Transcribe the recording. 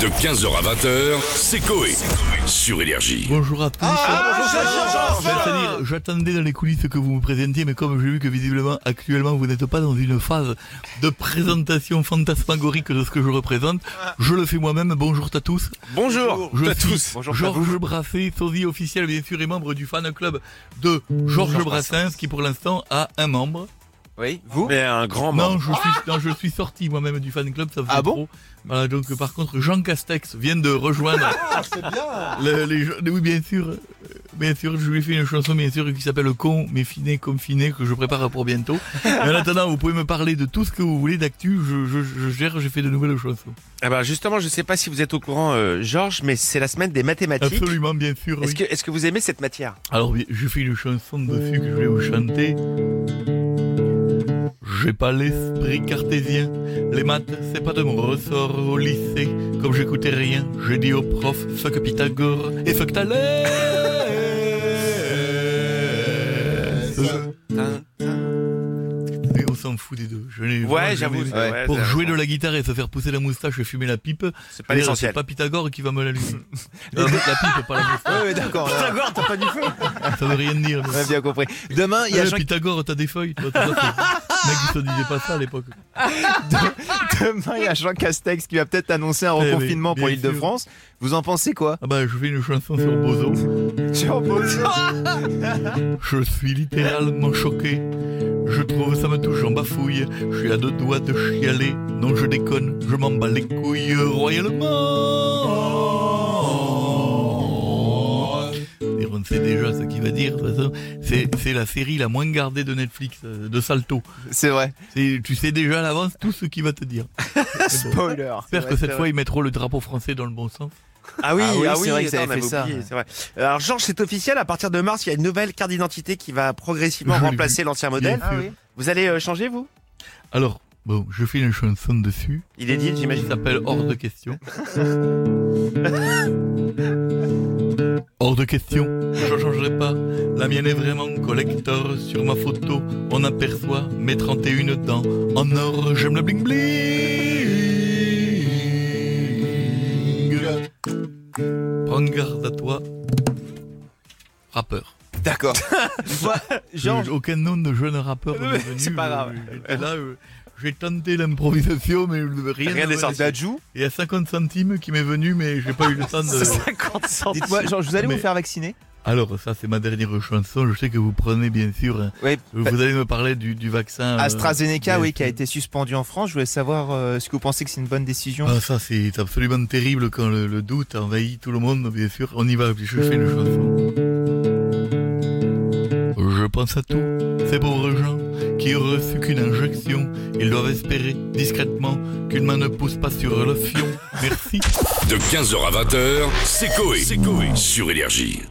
De 15h à 20h, c'est Coé. Sur Énergie. Bonjour à tous. C'est-à-dire, j'attendais dans les coulisses que vous me présentiez, mais comme j'ai vu que visiblement, actuellement, vous n'êtes pas dans une phase de présentation fantasmagorique de ce que je représente, je le fais moi-même. Bonjour à tous. Bonjour Je à tous. Bonjour Georges Brassens, sosie officiel bien sûr et membre du fan club de Georges Brassens, qui pour l'instant a un membre. Oui, vous Mais un grand membre. Non, je suis, non, je suis sorti moi-même du fan club, ça faisait Ah bon trop. Voilà, donc par contre, Jean Castex vient de rejoindre. Ah, le- les gens- oui, bien sûr. euh, Bien sûr, je lui ai fait une chanson, bien sûr, qui s'appelle Con, mais finé, confiné, que je prépare pour bientôt. Mais en attendant, vous pouvez me parler de tout ce que vous voulez d'actu. Je, je, je gère, j'ai fait de nouvelles chansons. Ah bah justement, je sais pas si vous êtes au courant, euh, Georges, mais c'est la semaine des mathématiques. Absolument, bien sûr. Est-ce oui. que, est-ce que vous aimez cette matière? Alors, oui, j'ai fait une chanson dessus que je vais vous chanter. J'ai pas l'esprit cartésien, les maths c'est pas de mon ressort au lycée. Comme j'écoutais rien, j'ai dit au prof fuck Pythagore et fuck Thalès. Mais on s'en fout des deux. Je n'ai- Ouais, j'avoue. ouais, Pour jouer de la guitare et se faire pousser la moustache et fumer la pipe, C'est pas l'essentiel. C'est pas Pythagore qui va me l'allumer. Euh, la pipe, pas la moustache. Ouais, d'accord. Pythagore, t'as pas du feu Ça veut rien dire. mais- on a bien compris. Demain, il y a Jean... Pythagore, t'as des feuilles. toi, Le mec, il se disait pas ça à l'époque. Demain, il y a Jean Castex qui va peut-être annoncer un Eh oui, reconfinement pour bien l'Île-de-France. Vous en pensez quoi Ah bah, je fais une chanson sur Bozo. Sur Je suis littéralement choqué. Je trouve ça me touche en bafouille. Je suis à deux doigts de chialer. Non, je déconne, je m'en bats les couilles royalement. Ce qu'il va dire. de toute façon. C'est la série la moins gardée de Netflix, euh, de Salto. C'est vrai. Tu sais déjà à l'avance tout ce qu'il va te dire. Spoiler. J'espère que cette fois ils mettront le drapeau français dans le bon sens. Ah oui, Ah oui, ah c'est vrai que ça on fait ça. oublié, vrai. Alors Georges, c'est officiel, à partir de mars, il y a une nouvelle carte d'identité qui va progressivement remplacer l'ancien modèle. Sûr. Vous allez euh, changer, vous? Alors, bon, je fais une chanson dessus. Il est dit, qui j'imagine. s'appelle Hors de question. Hors de question, je changerai pas. La mienne est vraiment collector. Sur ma photo, on aperçoit mes 31 dents en or. J'aime le bling bling. Prends garde à toi, rappeur. D'accord. Euh, Aucun nom de jeune rappeur c'est pas grave. là, euh, j'ai tenté l'improvisation, mais rien, Rien ne n'est sorti. Il y a 50 centimes qui m'est venu, mais j'ai pas eu le temps de. 50 centimes. dites-moi, Jean, vous allez Mais- vous faire vacciner? Alors, ça, c'est ma dernière chanson. Je sais que vous prenez, bien sûr. hein. Oui. Vous allez me parler du, du vaccin. euh, AstraZeneca, oui, qui a été suspendu en France. Je voulais savoir, euh, est-ce que vous pensez que c'est une bonne décision? Ah, ça, c'est absolument terrible quand le, le doute envahit tout le monde, bien sûr. On y va, je fais une chanson. Je pense à tous ces pauvres gens qui auraient reçu qu'une injection. Ils doivent espérer discrètement qu'une main ne pousse pas sur le fion. Merci. De 15h à 20h, c'est Coé. Sur Énergie.